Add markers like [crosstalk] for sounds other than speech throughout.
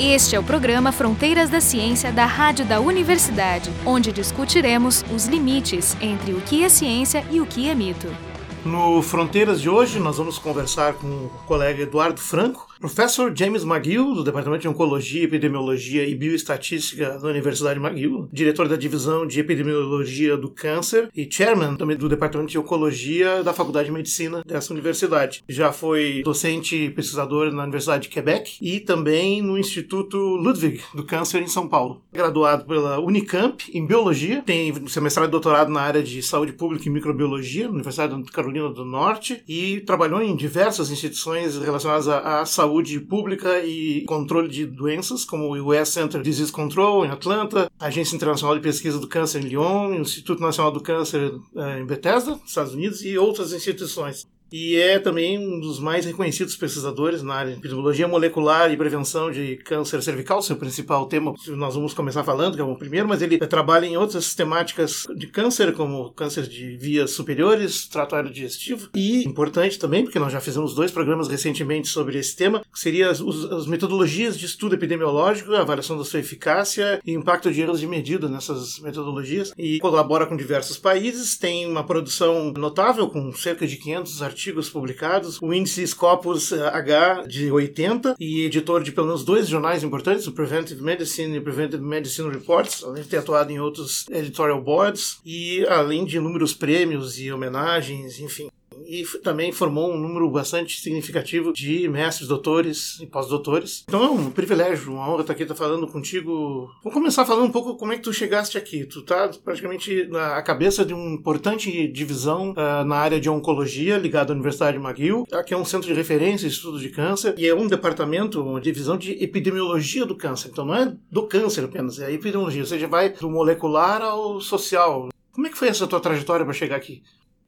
Este é o programa Fronteiras da Ciência da Rádio da Universidade, onde discutiremos os limites entre o que é ciência e o que é mito. No Fronteiras de hoje, nós vamos conversar com o colega Eduardo Franco, Professor James McGill, do Departamento de Oncologia, Epidemiologia e Bioestatística da Universidade McGill, diretor da Divisão de Epidemiologia do Câncer e chairman também do Departamento de Oncologia da Faculdade de Medicina dessa universidade. Já foi docente e pesquisador na Universidade de Quebec e também no Instituto Ludwig do Câncer em São Paulo. Graduado pela Unicamp em Biologia, tem seu mestrado e doutorado na área de Saúde Pública e Microbiologia na Universidade da Carolina do Norte e trabalhou em diversas instituições relacionadas à saúde saúde pública e controle de doenças, como o US Center Disease Control em Atlanta, a Agência Internacional de Pesquisa do Câncer em Lyon, o Instituto Nacional do Câncer eh, em Bethesda, Estados Unidos, e outras instituições e é também um dos mais reconhecidos pesquisadores na área de epidemiologia molecular e prevenção de câncer cervical, seu principal tema que nós vamos começar falando, que é o primeiro, mas ele trabalha em outras temáticas de câncer, como câncer de vias superiores, trato aerodigestivo, e importante também, porque nós já fizemos dois programas recentemente sobre esse tema, que seria as, as metodologias de estudo epidemiológico, a avaliação da sua eficácia e impacto de erros de medida nessas metodologias, e colabora com diversos países, tem uma produção notável, com cerca de 500 artigos artigos publicados, o índice Scopus H de 80 e editor de pelo menos dois jornais importantes, o Preventive Medicine e o Preventive Medicine Reports, além de ter atuado em outros editorial boards e além de inúmeros prêmios e homenagens, enfim e também formou um número bastante significativo de mestres, doutores e pós-doutores. Então é um privilégio, uma honra estar aqui estar falando contigo. Vamos começar falando um pouco como é que tu chegaste aqui. Tu tá praticamente na cabeça de uma importante divisão uh, na área de oncologia ligada à Universidade de McGill, que é um centro de referência de estudo de câncer e é um departamento, uma divisão de epidemiologia do câncer. Então não é do câncer apenas, é a epidemiologia, ou seja, vai do molecular ao social. Como é que foi essa tua trajetória para chegar aqui?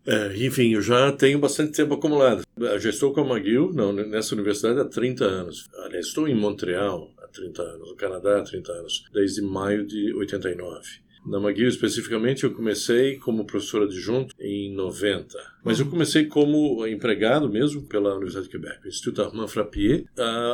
É, enfim, eu já tenho bastante tempo acumulado. Já estou com a McGill não, nessa universidade há 30 anos. Aliás, estou em Montreal há 30 anos, no Canadá há 30 anos, desde maio de 89. Na McGill, especificamente, eu comecei como professor adjunto em 90. Mas eu comecei como empregado mesmo pela Universidade de Quebec, Instituto Armand Frappier,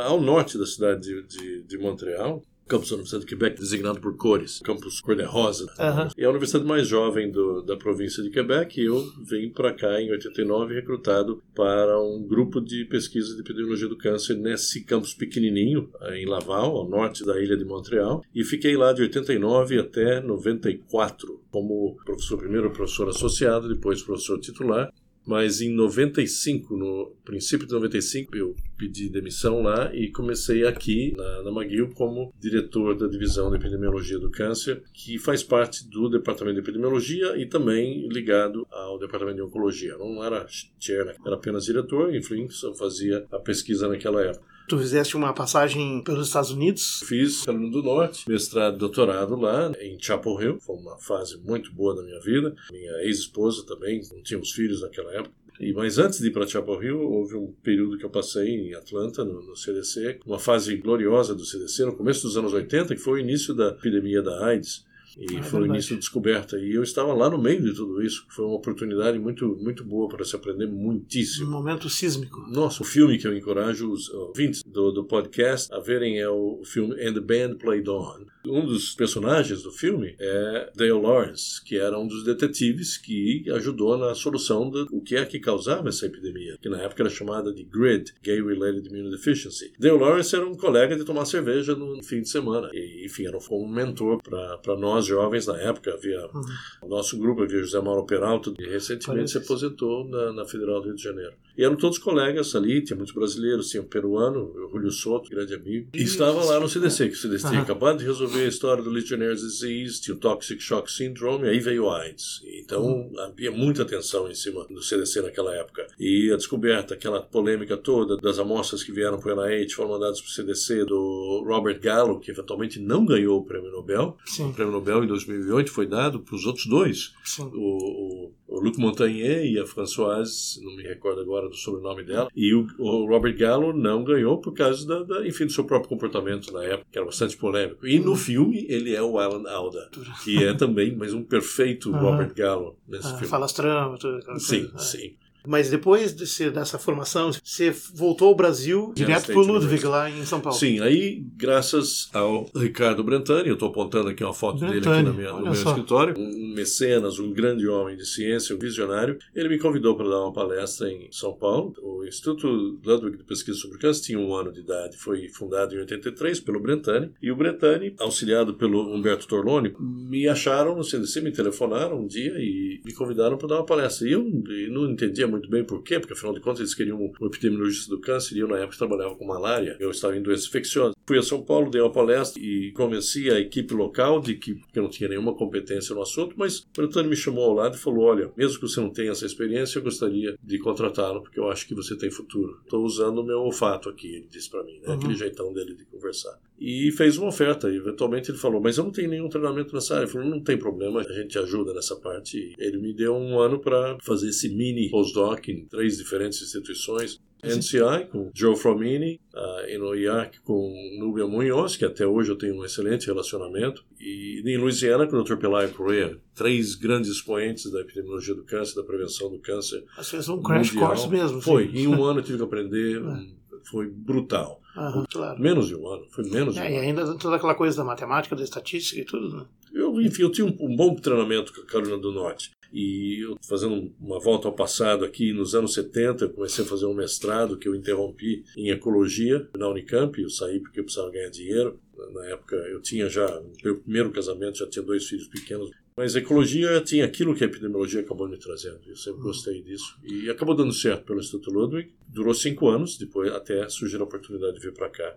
ao norte da cidade de, de, de Montreal campus da Universidade de Quebec designado por cores, campus cor-de-rosa. Uhum. E é a universidade mais jovem do, da província de Quebec e eu vim para cá em 89 recrutado para um grupo de pesquisa de epidemiologia do câncer nesse campus pequenininho em Laval, ao norte da ilha de Montreal, e fiquei lá de 89 até 94 como professor primeiro professor associado, depois professor titular mas em 95, no princípio de 95, eu pedi demissão lá e comecei aqui na, na McGill como diretor da divisão de epidemiologia do câncer, que faz parte do departamento de epidemiologia e também ligado ao departamento de oncologia. Não era chair, era apenas diretor, enfim, só fazia a pesquisa naquela época. Tu fizeste uma passagem pelos Estados Unidos? Fiz Carolina do Norte, mestrado doutorado lá em Chapel Hill. Foi uma fase muito boa da minha vida. Minha ex-esposa também, não tínhamos filhos naquela época. E, mas antes de ir para Chapel Hill, houve um período que eu passei em Atlanta, no, no, CDC, uma fase gloriosa do CDC, no começo dos anos 80, que foi o início da epidemia da AIDS. E ah, foi o início da descoberta. E eu estava lá no meio de tudo isso. Foi uma oportunidade muito, muito boa para se aprender muitíssimo. Um momento sísmico. Nossa, o filme que eu encorajo os ouvintes do, do podcast a verem é o filme And the Band Played On. Um dos personagens do filme é Dale Lawrence, que era um dos detetives que ajudou na solução do que é que causava essa epidemia, que na época era chamada de GRID, Gay Related Immunodeficiency. Dale Lawrence era um colega de tomar cerveja no fim de semana. E, enfim, era um mentor para nós jovens na época. Havia uhum. o nosso grupo, havia José Mauro Peralta, e recentemente Parece. se aposentou na, na, Federal do Rio de Janeiro. E eram todos colegas ali, tinha muitos brasileiros, tinha um peruano, o Julio Soto, grande amigo, e estava lá no CDC, que o CDC uhum. tinha acabado de resolver a história do Legionnaire's Disease, tinha o Toxic Shock Syndrome, e aí veio o AIDS. Então uhum. havia muita atenção em cima do CDC naquela época. E a descoberta, aquela polêmica toda das amostras que vieram para o NIH, foram mandadas para o CDC, do Robert Gallo, que eventualmente não ganhou o prêmio Nobel. Sim. O prêmio Nobel em 2008 foi dado para os outros dois, o, o, o, Luc Montagnier e a Françoise, não me recordo agora do sobrenome dela, e o, o Robert Gallo não ganhou por causa da, da, enfim, do seu próprio comportamento na época, que era bastante polêmico. E no filme ele é o Alan Alda, que é também mais um perfeito Robert Gallo nesse ah, filme. Falastrão, tudo. Sim, coisa. sim. Mas depois dessa formação, você voltou ao Brasil direto para o Ludwig, lá em São Paulo. Sim, aí, graças ao Ricardo Brentani, eu estou apontando aqui uma foto Brentani, dele aqui minha, no meu só. escritório, um mecenas, um grande homem de ciência, um visionário, ele me convidou para dar uma palestra em São Paulo. O Instituto Ludwig de Pesquisa sobre Câncer tinha um ano de idade, foi fundado em 83 pelo Brentani, e o Brentani, auxiliado pelo Humberto Torloni, me acharam no CDC, me telefonaram um dia e me convidaram para dar uma palestra. E eu não entendia muito bem por quê, porque afinal de contas eles queriam um epidemiologista do câncer e eu na época trabalhava com malária, eu estava em doenças infecciosas. Fui a São Paulo, dei uma palestra e convenci a equipe local de que eu não tinha nenhuma competência no assunto, mas o Brentani me chamou ao lado e falou: Olha, mesmo que você não tenha essa experiência, eu gostaria de contratá-lo, porque eu acho que você tem futuro. Estou usando o meu olfato aqui, ele disse para mim, né? uhum. aquele jeitão dele de conversar. E fez uma oferta, e eventualmente ele falou: Mas eu não tenho nenhum treinamento nessa área. Eu falei: Não tem problema, a gente ajuda nessa parte. Ele me deu um ano para fazer esse mini postdoc em três diferentes instituições. NCI com Joe Fromini, uh, em com Nubia Munhoz, que até hoje eu tenho um excelente relacionamento, e em Louisiana com o Dr. Pelayo Correa, três grandes expoentes da epidemiologia do câncer, da prevenção do câncer. Você fez um crash mundial. course mesmo. Foi, sim. em um ano eu tive que aprender, [laughs] é. foi brutal. Aham, claro. Menos de um ano, foi menos de é, um e ano. E ainda toda aquela coisa da matemática, da estatística e tudo, né? Eu, enfim, eu tinha um, um bom treinamento com a Carolina do Norte. E eu, fazendo uma volta ao passado aqui, nos anos 70, eu comecei a fazer um mestrado que eu interrompi em ecologia na Unicamp. Eu saí porque eu precisava ganhar dinheiro. Na época eu tinha já, no meu primeiro casamento, já tinha dois filhos pequenos. Mas ecologia tinha aquilo que a epidemiologia acabou me trazendo. Eu sempre gostei disso. E acabou dando certo pelo Instituto Ludwig. Durou cinco anos, depois até surgir a oportunidade de vir para cá.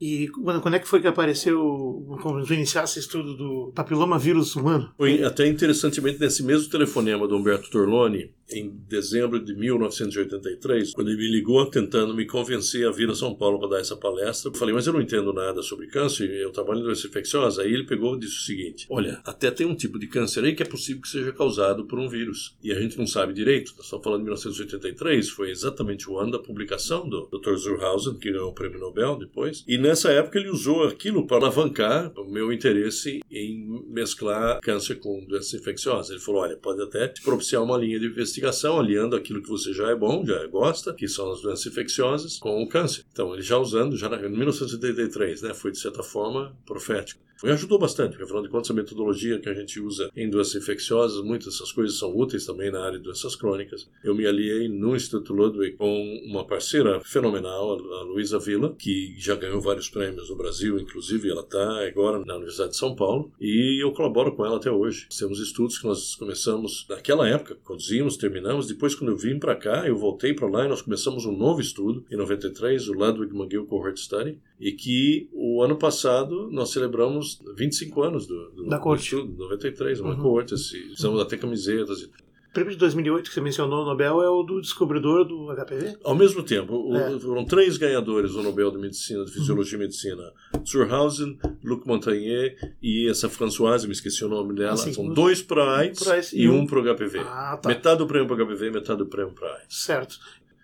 E quando, é que foi que apareceu, quando iniciasse esse estudo do papiloma vírus humano? Foi até interessantemente nesse mesmo telefonema do Humberto Torloni, em dezembro de 1983, quando ele me ligou tentando me convencer a vir a São Paulo para dar essa palestra. Eu falei, mas eu não entendo nada sobre câncer, eu trabalho em doença infecciosa. Aí ele pegou e disse o seguinte: Olha, até tem um tipo de câncer aí que é possível que seja causado por um vírus. E a gente não sabe direito. Nós estamos falando de 1983, foi exatamente o ano da publicação do Dr. Zurhausen, que ganhou o prêmio Nobel depois. E nessa época ele usou aquilo para alavancar o meu interesse em mesclar câncer com doenças infecciosas. Ele falou: Olha, pode até te propiciar uma linha de investigação investigação, aliando aquilo que você já é bom, já gosta, que são as doenças infecciosas, com o câncer. Então, ele já usando, já em 1983, né, foi de certa forma profético. E ajudou bastante, porque afinal de contas a metodologia que a gente usa em doenças infecciosas, muitas dessas coisas são úteis também na área de doenças crônicas. Eu me aliei no Instituto Ludwig com uma parceira fenomenal, a Luísa Villa, que já ganhou vários prêmios no Brasil, inclusive ela está agora na Universidade de São Paulo, e eu colaboro com ela até hoje. Temos estudos que nós começamos naquela época, conduzimos, terminamos, depois quando eu vim para cá, eu voltei para lá e nós começamos um novo estudo em 93, o Ludwig McGill Cohort Study, e que o ano passado nós celebramos 25 anos do, do, da do corte. estudo, 93, uma uhum. corte, assim, usamos até camisetas prêmio de 2008 que você mencionou, o Nobel, é o do descobridor do HPV? Ao mesmo tempo, é. foram três ganhadores do Nobel de Medicina, de Fisiologia uhum. e Medicina. Zurhausen, Luc Montagnier e essa Françoise, me esqueci o nome dela. Assim, São dois para AIDS e um para o HPV. Ah, tá. Metade do prêmio para HPV, metade do prêmio para AIDS. Certo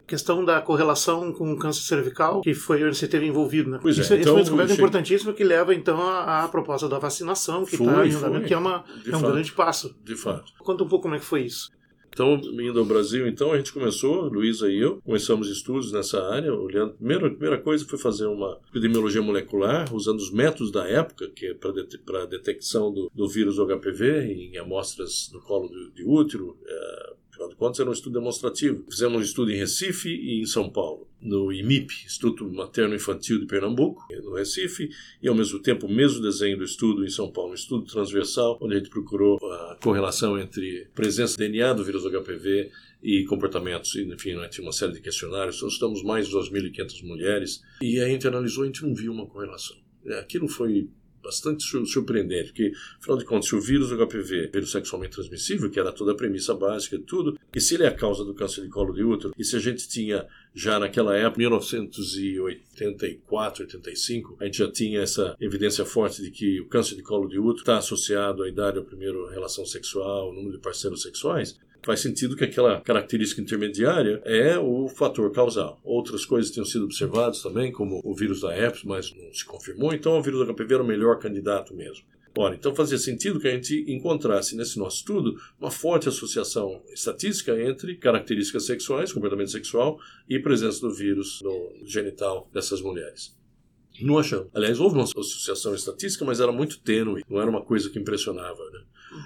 questão da correlação com o câncer cervical, que foi onde você teve envolvido, né? Pois isso, é, então, isso foi uma descoberta importantíssima que leva, então, à, à proposta da vacinação, que está em andamento, que é, uma, é um grande passo. De fato. Conta um pouco como é que foi isso. Então, indo ao Brasil, então, a gente começou, Luísa e eu, começamos estudos nessa área, olhando. Primeiro, a primeira coisa foi fazer uma epidemiologia molecular, usando os métodos da época, que é para a detecção do, do vírus HPV em amostras do colo de, de útero, é, Afinal de contas, era um estudo demonstrativo. Fizemos um estudo em Recife e em São Paulo. No IMIP, Instituto Materno Infantil de Pernambuco, no Recife, e ao mesmo tempo o mesmo desenho do estudo em São Paulo, um estudo transversal, onde a gente procurou a correlação entre presença de DNA do vírus HPV e comportamentos, enfim, né, tinha uma série de questionários. Estamos mais de 2.500 mulheres e a gente analisou a gente não viu uma correlação. É, aquilo foi bastante surpreendente, porque, afinal de contas, se o vírus do HPV, vírus sexualmente transmissível, que era toda a premissa básica de tudo, e se ele é a causa do câncer de colo de útero, e se a gente tinha já naquela época, 1984, 85, a gente já tinha essa evidência forte de que o câncer de colo de útero está associado à idade, à primeira relação sexual, ao número de parceiros sexuais, faz sentido que aquela característica intermediária é o fator causal. Outras coisas tinham sido observadas também, como o vírus da herpes, mas não se confirmou, então o vírus da HPV era o melhor candidato mesmo. Ora, então fazia sentido que a gente encontrasse nesse nosso estudo uma forte associação estatística entre características sexuais, comportamento sexual e presença do vírus no genital dessas mulheres. Não achamos. Aliás, houve uma associação estatística, mas era muito tênue, não era uma coisa que impressionava. Né?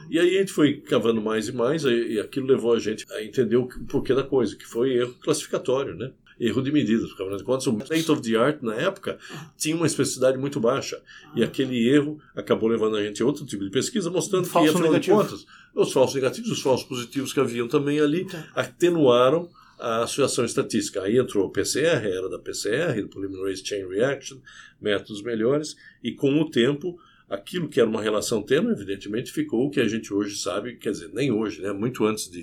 E aí a gente foi cavando mais e mais, e aquilo levou a gente a entender o porquê da coisa, que foi erro classificatório, né? erro de medidas. Afinal de contas, o state of the art na época tinha uma especificidade muito baixa. E aquele erro acabou levando a gente a outro tipo de pesquisa, mostrando que, afinal negativo. de contas, os falsos negativos, os falsos positivos que haviam também ali, tá. atenuaram a associação estatística. Aí entrou o PCR, era da PCR, do Polymerase Chain Reaction, métodos melhores, e com o tempo, aquilo que era uma relação tênue, evidentemente, ficou o que a gente hoje sabe, quer dizer, nem hoje, né, muito antes de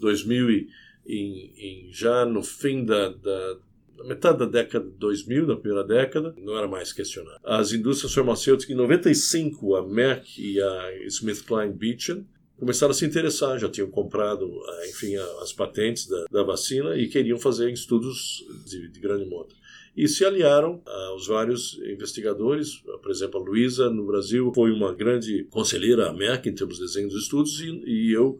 2000 e, em, em, já no fim da, da metade da década de 2000, da primeira década, não era mais questionado. As indústrias farmacêuticas, em 95, a Merck e a SmithKline Beecham, começaram a se interessar, já tinham comprado, enfim, as patentes da, da vacina e queriam fazer estudos de, de grande monta e se aliaram aos vários investigadores. Por exemplo, a Luísa, no Brasil, foi uma grande conselheira à Merck em termos de desenho dos estudos, e, e eu,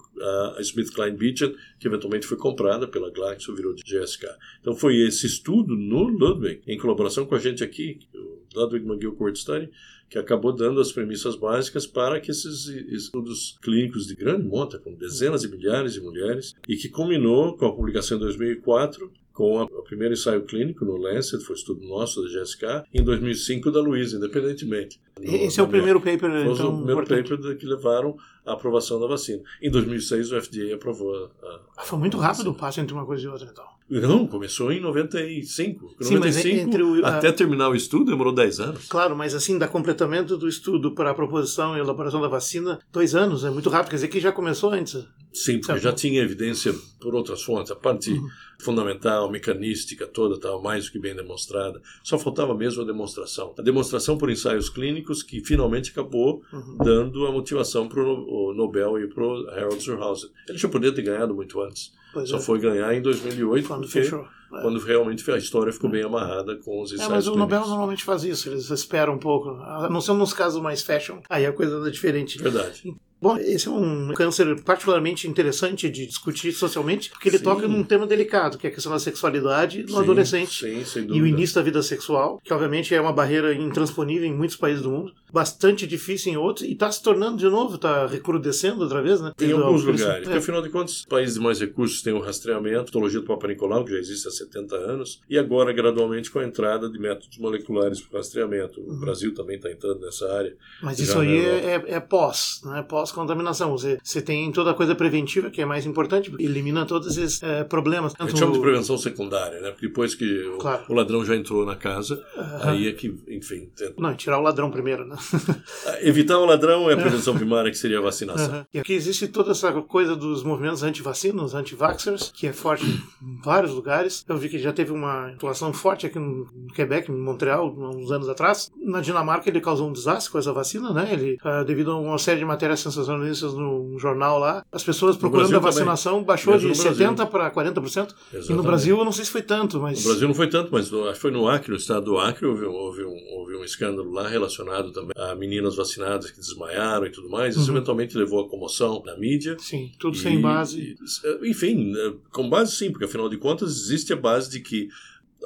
a SmithKline Beecham, que eventualmente foi comprada pela Glaxo, virou de GSK. Então foi esse estudo no Ludwig, em colaboração com a gente aqui, o Ludwig McGill Court Study, que acabou dando as premissas básicas para que esses estudos clínicos de grande monta, com dezenas de milhares de mulheres, e que culminou com a publicação em 2004 com a, o primeiro ensaio clínico no Lancet, foi estudo nosso da GSK, em 2005 da Luísa, independentemente. Esse no, é o primeiro paper, então, Foi o primeiro importante. paper que levaram à aprovação da vacina. Em 2006 o FDA aprovou a... Ah, foi muito rápido o passo entre uma coisa e outra, então. Não, começou em 95. Sim, 95 o, até a... terminar o estudo demorou 10 anos. Claro, mas assim, da completamento do estudo para a proposição e elaboração da vacina, dois anos, é muito rápido. Quer dizer que já começou antes. Sim, porque já tinha evidência por outras fontes. A parte uhum. fundamental, mecanística toda estava mais do que bem demonstrada. Só faltava mesmo a demonstração. A demonstração por ensaios clínicos que finalmente acabou uhum. dando a motivação para o Nobel e para o Harold Surhausen. Ele já poderia ter ganhado muito antes. Pois Só é. foi ganhar em 2008 quando fechou. É. Quando realmente a história ficou bem amarrada com os ensaios é, mas o Nobel normalmente faz isso, eles esperam um pouco. A não ser nos casos mais fashion, aí a coisa é diferente. Verdade. Bom, esse é um câncer particularmente interessante de discutir socialmente, porque ele sim. toca num tema delicado, que é a questão da sexualidade no sim, adolescente. Sim. E o início da vida sexual, que obviamente é uma barreira intransponível em muitos países do mundo, bastante difícil em outros, e está se tornando de novo, está recrudescendo outra vez, né? Em alguns lugares. É. Porque afinal de contas, países de mais recursos têm o rastreamento, a patologia do Papa Nicolau, que já existe há 70 anos, e agora gradualmente com a entrada de métodos moleculares para o rastreamento. O uhum. Brasil também está entrando nessa área. Mas isso aí é, é, é, pós, né? Pós-contaminação. Você você, tem toda a coisa preventiva, que é mais importante, elimina todos esses é, problemas. Tanto... A gente chama de prevenção secundária, né? Porque depois que o, claro. o ladrão já entrou na casa, aí é que, enfim. Não, tirar o ladrão primeiro, né? [laughs] Evitar o ladrão é a prevenção primária, que seria a vacinação. E aqui existe toda essa coisa dos movimentos anti-vacinas, anti-vaxxers, que é forte em vários lugares. Eu vi que já teve uma atuação forte aqui no Quebec, em Montreal, uns anos atrás. Na Dinamarca ele causou um desastre com essa vacina, né? Ele, uh, devido a uma série de matérias sensacionalistas no jornal lá, as pessoas procurando a vacinação também. baixou Mesmo de 70% para 40%. Exatamente. E no Brasil eu não sei se foi tanto, mas. No Brasil não foi tanto, mas foi no Acre, no estado do Acre, houve, houve, um, houve um escândalo lá relacionado também a meninas vacinadas que desmaiaram e tudo mais. Isso uhum. eventualmente levou a comoção na mídia. Sim, tudo e, sem base. E, enfim, né, com base sim, porque afinal de contas existe a base de que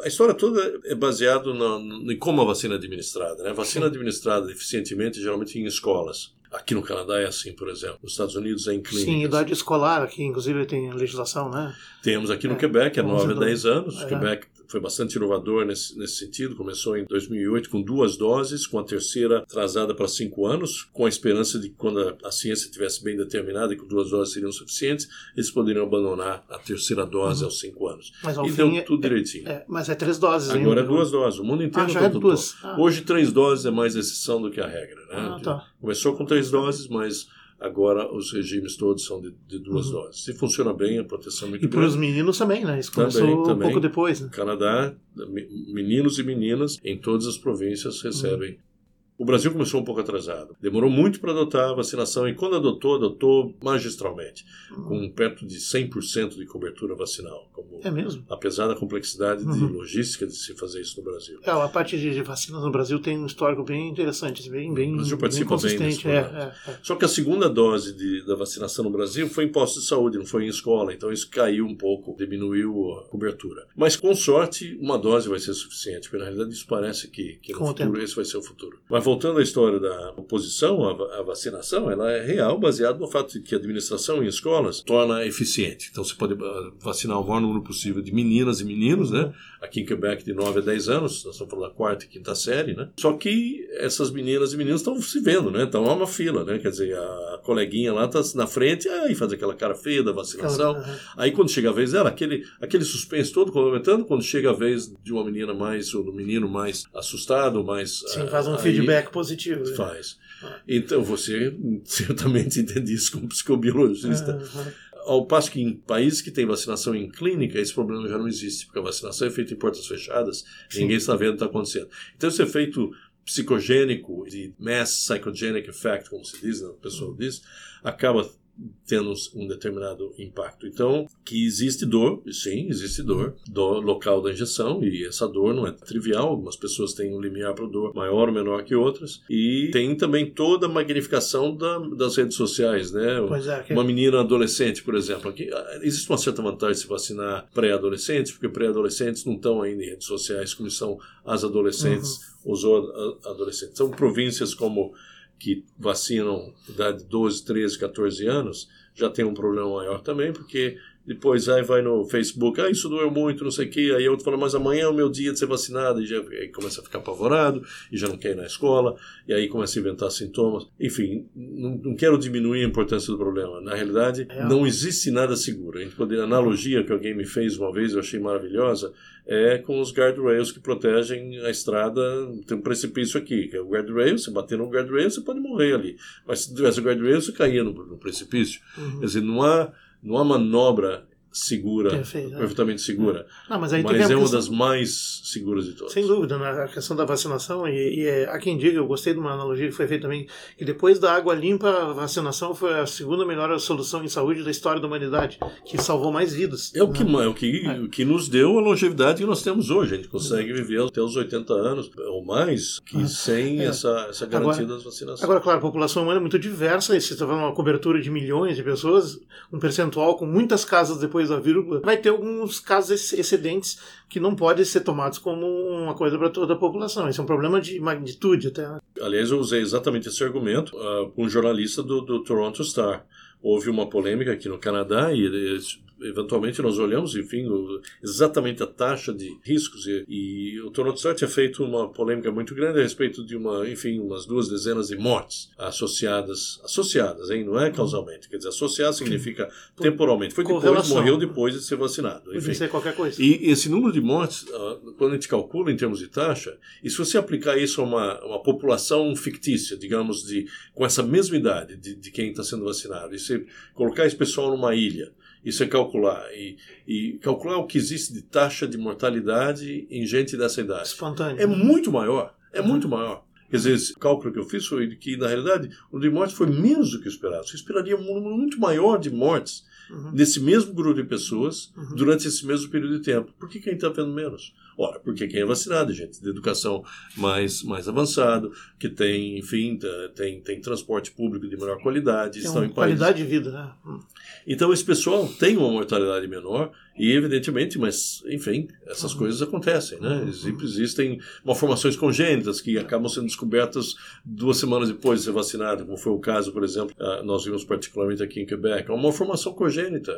a história toda é baseada em como a vacina é administrada. Né? A vacina administrada eficientemente, geralmente em escolas. Aqui no Canadá é assim, por exemplo. Nos Estados Unidos é em clínicas. Sim, idade escolar aqui, inclusive, tem legislação, né? Temos aqui no é, Quebec, é 9 a 10 anos. É. Quebec foi bastante inovador nesse, nesse sentido. Começou em 2008 com duas doses, com a terceira atrasada para cinco anos, com a esperança de que quando a, a ciência estivesse bem determinada e que duas doses seriam suficientes, eles poderiam abandonar a terceira dose uhum. aos cinco anos. Mas, e deu é, tudo direitinho. É, mas é três doses Agora ainda. é duas doses. O mundo inteiro ah, já é duas. Ah. Hoje três doses é mais exceção do que a regra. Né? Ah, tá. Começou com três doses, mas Agora os regimes todos são de, de duas uhum. doses. Se funciona bem, a proteção é muito E para os meninos também, né? Isso começou também, também. um pouco depois. Né? Canadá, meninos e meninas em todas as províncias recebem. O Brasil começou um pouco atrasado. Demorou muito para adotar a vacinação e quando adotou, adotou magistralmente, com perto de 100% de cobertura vacinal. Como, é mesmo? Apesar da complexidade uhum. de logística de se fazer isso no Brasil. É, a parte de vacinas no Brasil tem um histórico bem interessante, bem, bem, o Brasil participa bem consistente. Bem é, é, é. Só que a segunda dose de, da vacinação no Brasil foi em postos de saúde, não foi em escola, então isso caiu um pouco, diminuiu a cobertura. Mas com sorte, uma dose vai ser suficiente, porque na realidade isso parece que, que no futuro esse vai ser o futuro. Mas voltando à história da oposição à, vacinação, ela é real, baseada no fato de que a administração em escolas torna eficiente. Então você pode ah, vacinar o maior número possível de meninas e meninos, né? Aqui em Quebec, de 9 a 10 anos, nós estamos falando da quarta e quinta série, né? Só que essas meninas e meninos estão se vendo, né? Estão a uma fila, né? Quer dizer, a coleguinha lá está na frente, aí faz aquela cara feia da vacinação. Uhum. Aí quando chega a vez dela, aquele, aquele suspense todo comentando, quando chega a vez de uma menina mais, ou do menino mais assustado, mais. Sim, faz um aí, feedback positivo. Né? Faz. Ah. Então você [laughs] certamente entende isso como psicobiologista. Uhum. Ao passo que em países que têm vacinação em clínica, esse problema já não existe, porque a vacinação é feita em portas fechadas, Sim. ninguém está vendo o que está acontecendo. Então, esse efeito psicogênico, de mass psychogenic effect, como se diz, né, o pessoal diz, acaba tendo um determinado impacto. Então, que existe dor, sim, existe dor, do local da injeção, e essa dor não é trivial, algumas pessoas têm um limiar para dor maior ou menor que outras, e tem também toda a magnificação da, das redes sociais, né? É, que... Uma menina adolescente, por exemplo, aqui, ah, existe uma certa vantagem de se vacinar pré-adolescentes, porque pré-adolescentes não estão ainda em redes sociais como são as adolescentes, uhum. os adolescentes. São províncias como que vacinam idade de 12, 13, 14 anos, já tem um problema maior também, porque depois aí vai no Facebook, ah, isso doeu muito, não sei o quê, aí outro fala, mas amanhã é o meu dia de ser vacinado, e já aí começa a ficar apavorado, e já não quer ir na escola, e aí começa a inventar sintomas. Enfim, não, não quero diminuir a importância do problema. Na realidade, é. não existe nada seguro. A gente a analogia que alguém me fez uma vez, eu achei maravilhosa, é com os guardrails que protegem a estrada. Tem um precipício aqui, que é o guardrail. Se bater no guardrail, você pode morrer ali. Mas se tivesse o guardrail, você caía no, no precipício. Uhum. Quer dizer, não há, há manobra segura, Perfeito, é. perfeitamente segura. Não, mas mas é uma das mais seguras de todas. Sem dúvida, né? a questão da vacinação, e, e é, há quem diga, eu gostei de uma analogia que foi feita também, que depois da água limpa, a vacinação foi a segunda melhor solução em saúde da história da humanidade, que salvou mais vidas. É o que, né? é o que, é. que nos deu a longevidade que nós temos hoje. A gente consegue viver até os 80 anos ou mais que ah, sem é. essa, essa garantia agora, das vacinações. Agora, claro, a população humana é muito diversa, e se está falando uma cobertura de milhões de pessoas, um percentual com muitas casas depois da vírgula, vai ter alguns casos excedentes que não podem ser tomados como uma coisa para toda a população. Esse é um problema de magnitude até. Aliás, eu usei exatamente esse argumento uh, com um jornalista do, do Toronto Star. Houve uma polêmica aqui no Canadá e eles eventualmente nós olhamos, enfim, exatamente a taxa de riscos e, e o Toronto Star tinha feito uma polêmica muito grande a respeito de uma, enfim, umas duas dezenas de mortes associadas, associadas, hein, não é causalmente, quer dizer, associar significa temporalmente. Foi depois, morreu depois de ser vacinado. Enfim. ser qualquer coisa. E esse número de mortes, ah, quando a gente calcula em termos de taxa, e se você aplicar isso a uma, uma população fictícia, digamos, de, com essa mesma idade de, de quem está sendo vacinado, e você colocar esse pessoal numa ilha, isso é calcular. E, e, calcular o que existe de taxa de mortalidade em gente dessa idade. Espontâneo. É muito maior. É uhum. muito maior. Quer dizer, esse cálculo que eu fiz foi que, na realidade, o número de mortes foi menos do que esperado. Você esperaria um número muito maior de mortes uhum. nesse mesmo grupo de pessoas uhum. durante esse mesmo período de tempo. Por que, que a gente está vendo menos? Ora, porque quem é vacinado, gente de educação mais, mais avançado, que tem, enfim, tem, tem transporte público de melhor qualidade, tem estão em qualidade de vida, né? Hum. Então esse pessoal tem uma mortalidade menor e evidentemente, mas enfim, essas uhum. coisas acontecem, né? Uhum. Existem malformações congênitas que acabam sendo descobertas duas semanas depois de ser vacinado, como foi o caso, por exemplo, ah, nós vimos particularmente aqui em Quebec, é uma malformação congênita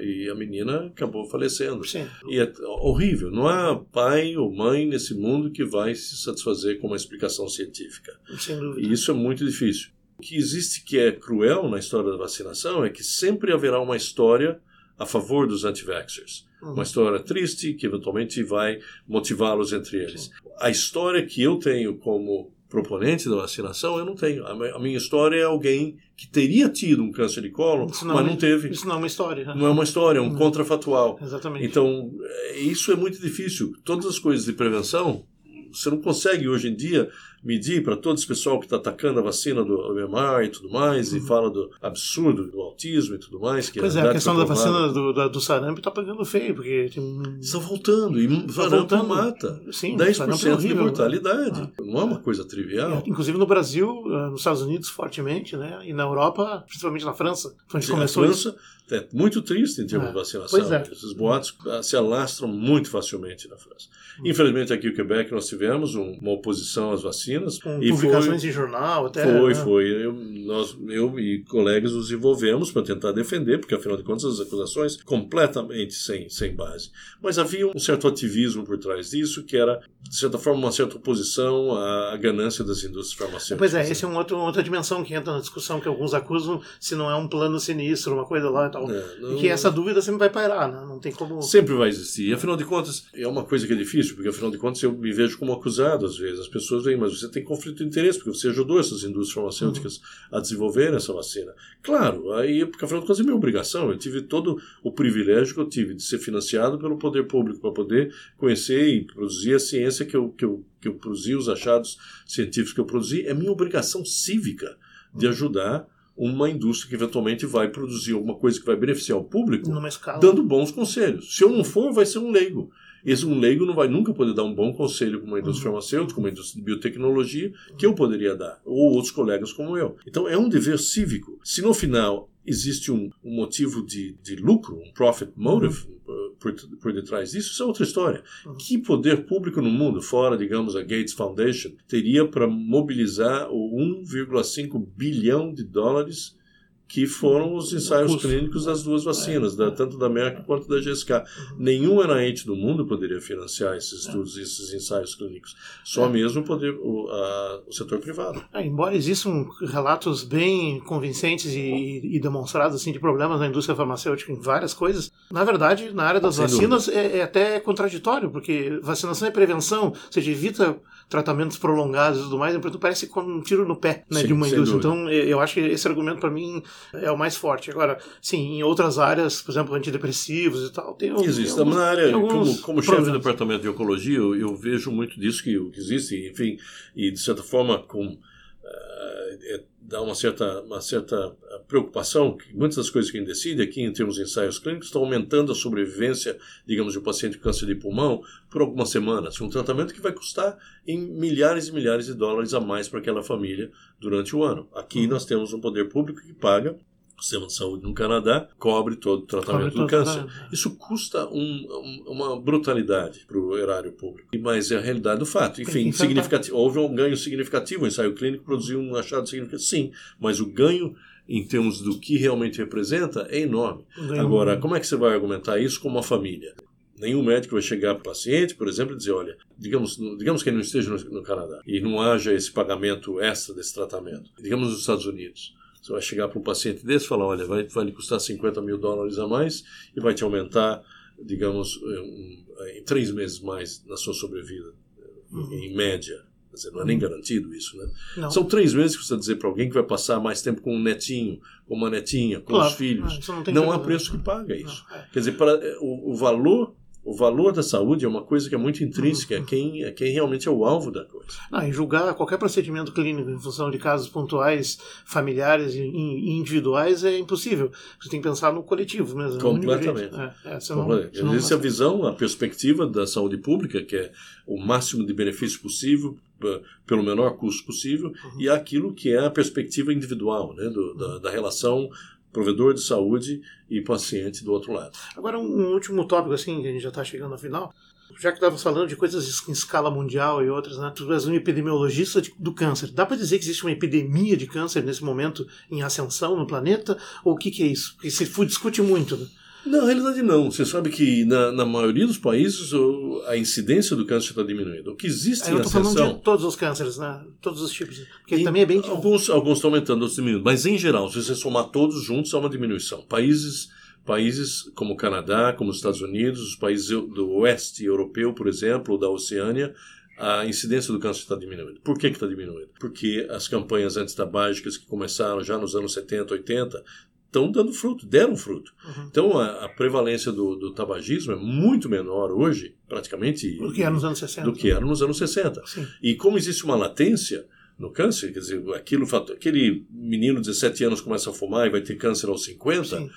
e a menina acabou falecendo. Sim. E é horrível. Não há pai ou mãe nesse mundo que vai se satisfazer com uma explicação científica. Sem dúvida. E isso é muito difícil. O que existe que é cruel na história da vacinação é que sempre haverá uma história a favor dos anti-vaxxers. Uhum. Uma história triste que eventualmente vai motivá-los entre eles. A história que eu tenho como proponente da vacinação, eu não tenho. A minha história é alguém que teria tido um câncer de colo, não mas é não teve. Isso não é uma história. Não é uma história, é um uhum. contrafatual. Exatamente. Então, é, isso é muito difícil. Todas as coisas de prevenção você não consegue hoje em dia medir para todo esse pessoal que está atacando a vacina do MMR e tudo mais, uhum. e fala do absurdo do autismo e tudo mais. Que pois é, a questão da vacina do, da, do sarampo está pegando feio, porque tem... Está voltando, e tá sarampo mata. Sim, 10% é horrível, de mortalidade. Ah. Não é uma coisa trivial. É, inclusive no Brasil, eh, nos Estados Unidos, fortemente, né? e na Europa, principalmente na França, onde começou a França, isso. É muito triste em termos é. de vacinação. É. Esses boatos ah, se alastram muito facilmente na França. Hum. Infelizmente, aqui no Quebec, nós tivemos uma oposição às vacinas. Com e publicações foi, em jornal até. Foi, né? foi. Eu, nós, eu e colegas nos envolvemos para tentar defender, porque afinal de contas as acusações completamente sem, sem base. Mas havia um certo ativismo por trás disso, que era, de certa forma, uma certa oposição à ganância das indústrias farmacêuticas. Pois é, esse é um outro, outra dimensão que entra na discussão, que alguns acusam se não é um plano sinistro, uma coisa lá e tal. É, não, e que essa dúvida sempre vai pairar, né? Não tem como. Sempre vai existir. E afinal de contas, é uma coisa que é difícil, porque afinal de contas eu me vejo como acusado às vezes. As pessoas veem, mas você tem conflito de interesse, porque você ajudou essas indústrias farmacêuticas uhum. a desenvolver essa vacina. Claro, aí, porque afinal de contas é minha obrigação. Eu tive todo o privilégio que eu tive de ser financiado pelo poder público para poder conhecer e produzir a ciência que eu, que eu, que eu produzi, os achados científicos que eu produzi. É minha obrigação cívica de ajudar uma indústria que eventualmente vai produzir alguma coisa que vai beneficiar o público, dando bons conselhos. Se eu não for, vai ser um leigo. Esse um leigo não vai nunca poder dar um bom conselho para uma indústria uhum. farmacêutica, uma indústria de biotecnologia, que eu poderia dar, ou outros colegas como eu. Então é um dever cívico. Se no final existe um, um motivo de, de, lucro, um profit motive uhum. por, por detrás disso, isso é outra história. Uhum. Que poder público no mundo, fora, digamos, a Gates Foundation, teria para mobilizar o 1,5 bilhão de dólares que foram os ensaios clínicos das duas vacinas, da, tanto da Merck quanto da GSK. Uhum. Nenhum NIH do mundo poderia financiar esses estudos, esses ensaios clínicos. Só é. mesmo o, poder, o, a, o setor privado. É, embora existam relatos bem convincentes e, e, demonstrados assim, de problemas na indústria farmacêutica em várias coisas, na verdade, na área das Sem vacinas é, é, até contraditório, porque vacinação é prevenção, ou seja, evita tratamentos prolongados e tudo mais, então parece como um tiro no pé né, sim, de uma indústria. Dúvida. Então, eu acho que esse argumento, para mim, é o mais forte. Agora, sim, em outras áreas, por exemplo, antidepressivos e tal, tem Existe. Alguns, na área, como, como chefe do departamento de oncologia, eu, eu, vejo muito disso que, que existe, enfim, e de certa forma, com. Uh, é, dá uma certa, uma certa preocupação que muitas das coisas que a gente decide aqui em termos de ensaios clínicos estão aumentando a sobrevivência, digamos, de um paciente com câncer de pulmão por algumas semanas. Um tratamento que vai custar em milhares e milhares de dólares a mais para aquela família durante o ano. Aqui uhum. nós temos um poder público que paga sistema de saúde no Canadá cobre todo o tratamento cobre do câncer. Isso custa um, um, uma brutalidade para o erário público. Mas é a realidade do fato. Enfim, significativo, houve um ganho significativo. O ensaio clínico produziu um achado significativo. Sim, mas o ganho em termos do que realmente representa é enorme. Agora, como é que você vai argumentar isso com uma família? Nenhum médico vai chegar para o paciente, por exemplo, e dizer: olha, digamos, digamos que ele não esteja no, no Canadá e não haja esse pagamento extra desse tratamento. Digamos nos Estados Unidos. Você vai chegar para um paciente desse e falar: olha, vai, vai lhe custar 50 mil dólares a mais e vai te aumentar, digamos, um, em três meses mais na sua sobrevida, uhum. em média. Quer dizer, não é nem uhum. garantido isso, né? Não. São três meses que você vai dizer para alguém que vai passar mais tempo com um netinho, com uma netinha, com claro. os filhos. Ah, não, não há preço que paga isso. Não, é. Quer dizer, para, o, o valor o valor da saúde é uma coisa que é muito intrínseca, é quem, é quem realmente é o alvo da coisa. Não, e julgar qualquer procedimento clínico em função de casos pontuais, familiares e individuais é impossível. Você tem que pensar no coletivo mesmo. Completamente. É, é, Completamente. Não, Existe a visão, a perspectiva da saúde pública, que é o máximo de benefício possível pelo menor custo possível, uhum. e aquilo que é a perspectiva individual, né, do, da, da relação provedor de saúde e paciente do outro lado. Agora, um último tópico, assim, que a gente já está chegando ao final. Já que estava falando de coisas em escala mundial e outras, né? Tu és um epidemiologista do câncer. Dá para dizer que existe uma epidemia de câncer nesse momento em ascensão no planeta? Ou o que, que é isso? Porque se discute muito, né? Na realidade, não. Você sabe que na, na maioria dos países a incidência do câncer está diminuindo. O que existe é, eu estou falando de todos os cânceres, né? Todos os tipos. Porque também é bem. Alguns, alguns estão aumentando, outros diminuindo. Mas, em geral, se você somar todos juntos, há uma diminuição. Países, países como o Canadá, como os Estados Unidos, os países do oeste europeu, por exemplo, ou da Oceânia, a incidência do câncer está diminuindo. Por que está diminuindo? Porque as campanhas antitabágicas que começaram já nos anos 70, 80, estão dando fruto, deram fruto. Uhum. Então a, a prevalência do, do, tabagismo é muito menor hoje, praticamente. Do que era nos anos 60. Do que era nos anos 60. Sim. E como existe uma latência no câncer, quer dizer, aquilo, aquele menino de 17 anos começa a fumar e vai ter câncer aos 50. Sim.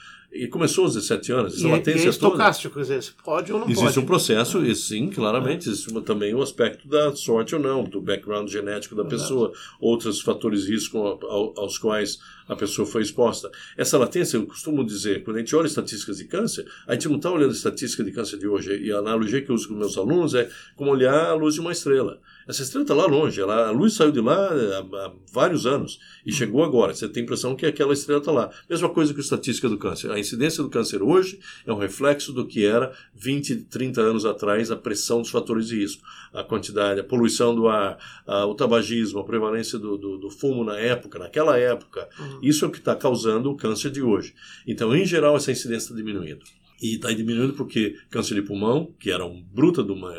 E começou aos 17 anos, essa e, latência e é estocástico, toda. dizer, pode ou não existe pode. Existe um processo, e sim, claramente, existe uma, também o aspecto da sorte ou não, do background genético da pessoa, outros fatores de risco ao, aos quais a pessoa foi exposta. Essa latência, eu costumo dizer, quando a gente olha estatísticas de câncer, a gente não está olhando a estatística de câncer de hoje, e a analogia que eu uso com meus alunos é como olhar a luz de uma estrela. Essa estrela está lá longe, ela, a luz saiu de lá há, há, vários anos e chegou agora. Você tem a impressão que aquela estrela está lá. Mesma coisa que a estatística do câncer. A incidência do câncer hoje é um reflexo do que era 20, 30 anos atrás a pressão dos fatores de risco. A quantidade, a poluição do ar, a, o tabagismo, a prevalência do, do, do, fumo na época, naquela época. Uhum. Isso é o que está causando o câncer de hoje. Então, em geral, essa incidência está diminuindo. E está diminuindo porque câncer de pulmão, que era um bruta de uma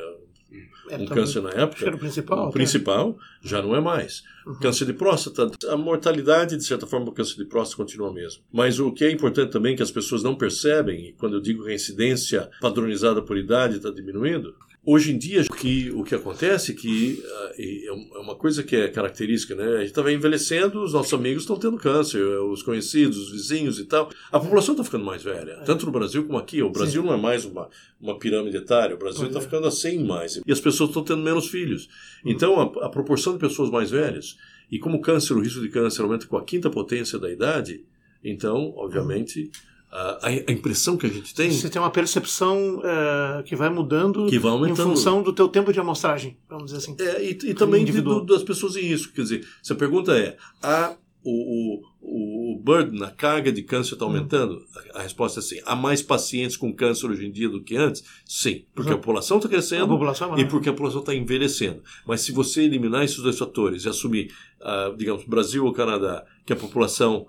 É, um tá câncer na época. Era o principal. O né? principal já não é mais. Uhum. Câncer de próstata, a mortalidade, de certa forma, o câncer de próstata continua a mesma. Mas o que é importante também que as pessoas não percebem, e quando eu digo que a incidência padronizada por idade está diminuindo, Hoje em dia, o que, o que acontece é que uh, é uma coisa que é característica, né? A gente está envelhecendo, os nossos amigos estão tendo câncer, os conhecidos, os vizinhos e tal. A população está ficando mais velha, tanto no Brasil como aqui. O Brasil Sim. não é mais uma, uma pirâmide etária, o Brasil está é. ficando assim mais. E as pessoas estão tendo menos filhos. Então, a, a proporção de pessoas mais velhas, e como o câncer, o risco de câncer aumenta com a quinta potência da idade, então, obviamente a, a, impressão que a gente tem. Você tem uma percepção é, que vai mudando que vai em função do teu tempo de amostragem, vamos dizer assim. É, e, e também de, do, das pessoas em risco. Quer dizer, se a pergunta é: a, o, o, o burden, a carga de câncer está aumentando? Hum. A, a, resposta é sim. Há mais pacientes com câncer hoje em dia do que antes? Sim. Porque a população está crescendo população e porque a população está envelhecendo. Mas se você eliminar esses dois fatores e assumir, uh, digamos, Brasil ou Canadá, que a população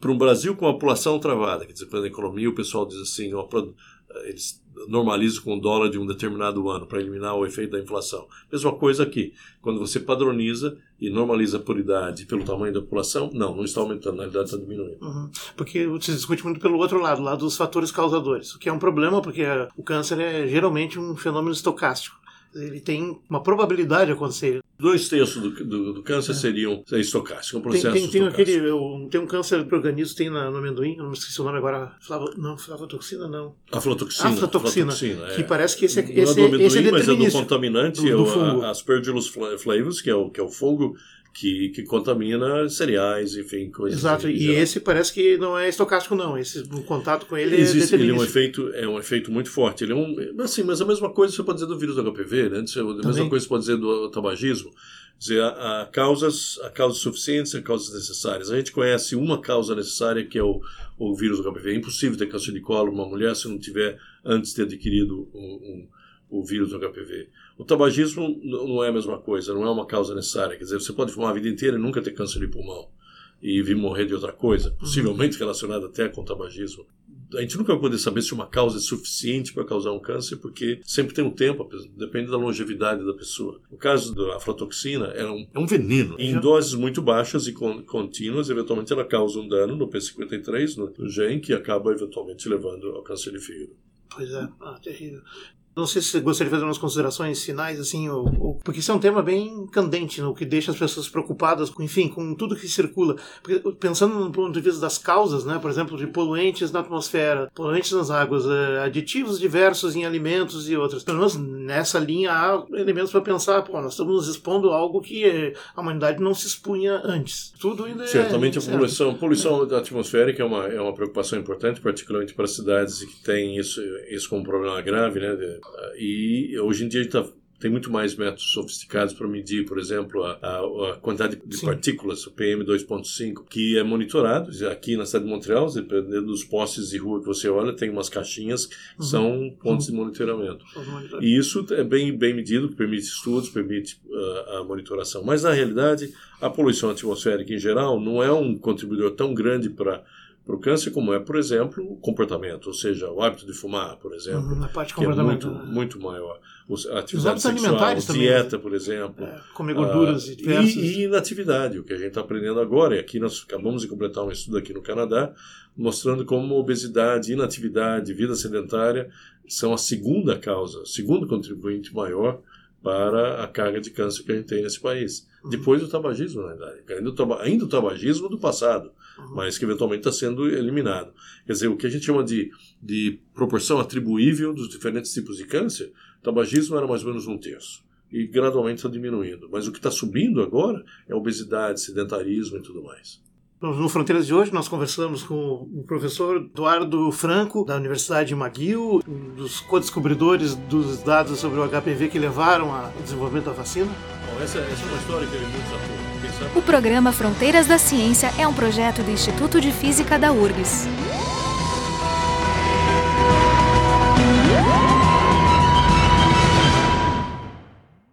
para um Brasil com a população travada, quer dizer, a economia, o pessoal diz assim, ó, pra, eles normalizam com o dólar de um determinado ano para eliminar o efeito da inflação. Mesma coisa aqui. Quando você padroniza e normaliza por idade pelo tamanho da população, não, não está aumentando, na realidade está diminuindo. Uhum. Porque você discute muito pelo outro lado, lado dos fatores causadores, o que é um problema porque o câncer é geralmente um fenômeno estocástico ele tem uma probabilidade de acontecer. Dois terços do, do, do câncer é. seriam é estocásticos, um processo tem, tem, tem estocástico. Aquele, eu, tem um câncer de organismo, tem na, no amendoim, eu não me esqueci o nome agora, flavo, não, flavotoxina não. Aflatoxina. Aflatoxina, aflatoxina que é. parece que esse, não esse, é do amendoim, esse é mas é do contaminante, do, do é o, Aspergillus flavus, que é o, que é o fungo que, que contamina cereais, enfim, coisas Exato, assim, e esse parece que não é estocástico não, esse o contato com ele Existe, é ele é um efeito é um efeito muito forte. Ele é um assim, mas a mesma coisa você pode dizer do vírus do HPV, né? A mesma coisa você pode dizer do tabagismo. Dizer, há causas, há causas suficientes e causas necessárias. A gente conhece uma causa necessária que é o, o vírus do HPV. É impossível ter câncer de colo uma mulher se não tiver antes de ter adquirido um, um o vírus do HPV. O tabagismo não é a mesma coisa, não é uma causa necessária. Quer dizer, você pode fumar a vida inteira e nunca ter câncer de pulmão e vir morrer de outra coisa, uhum. possivelmente relacionada até com o tabagismo. A gente nunca vai poder saber se uma causa é suficiente para causar um câncer, porque sempre tem um tempo, depende da longevidade da pessoa. O caso da aflatoxina é um, é um veneno. Em doses muito baixas e contínuas, eventualmente ela causa um dano no P53, no, no gene, que acaba eventualmente levando ao câncer de fígado. Pois é, ah, terrível. Não sei se você gostaria de fazer umas considerações finais, assim, ou, ou, porque isso é um tema bem candente, no que deixa as pessoas preocupadas, com, enfim, com tudo que circula. Porque, pensando no ponto de vista das causas, né, por exemplo, de poluentes na atmosfera, poluentes nas águas, eh, aditivos diversos em alimentos e outras. Pelo menos nessa linha há elementos para pensar, pô, nós estamos nos expondo a algo que eh, a humanidade não se expunha antes. Tudo ainda é Certamente a poluição, poluição é. atmosférica é uma, é uma preocupação importante, particularmente para cidades que têm isso, isso como problema grave, né, de, e hoje em dia a gente tá, tem muito mais métodos sofisticados para medir, por exemplo, a, a, a quantidade de Sim. partículas, o PM2.5, que é monitorado. Aqui na cidade de Montreal, dependendo dos postes de rua que você olha, tem umas caixinhas que uhum. são pontos uhum. de monitoramento. Uhum. E isso é bem, bem medido, que permite estudos, permite uh, a monitoração. Mas, na realidade, a poluição atmosférica em geral não é um contribuidor tão grande para para o câncer, como é, por exemplo, o comportamento, ou seja, o hábito de fumar, por exemplo, uhum, que é muito, né? muito maior. A atividade Os sexual, alimentares dieta, também. por exemplo. É, comer gorduras ah, diversas. E, e inatividade, o que a gente está aprendendo agora. E aqui nós acabamos de completar um estudo aqui no Canadá, mostrando como obesidade, inatividade, vida sedentária são a segunda causa, segundo contribuinte maior para a carga de câncer que a gente tem nesse país. Depois do tabagismo, na verdade. Ainda o, taba ainda o tabagismo do passado, Uhum. mas que eventualmente está sendo eliminado. Quer dizer, o que a gente chama de, de proporção atribuível dos diferentes tipos de câncer, o tabagismo era mais ou menos um terço. E gradualmente está diminuindo. Mas o que está subindo agora é a obesidade, sedentarismo e tudo mais. No Fronteiras de hoje, nós conversamos com o professor Eduardo Franco, da Universidade de McGill, um dos co-descobridores dos dados sobre o HPV que levaram ao desenvolvimento da vacina. Essa, essa é uma história que ele muito sabe O programa Fronteiras da Ciência é um projeto do Instituto de Física da URGS.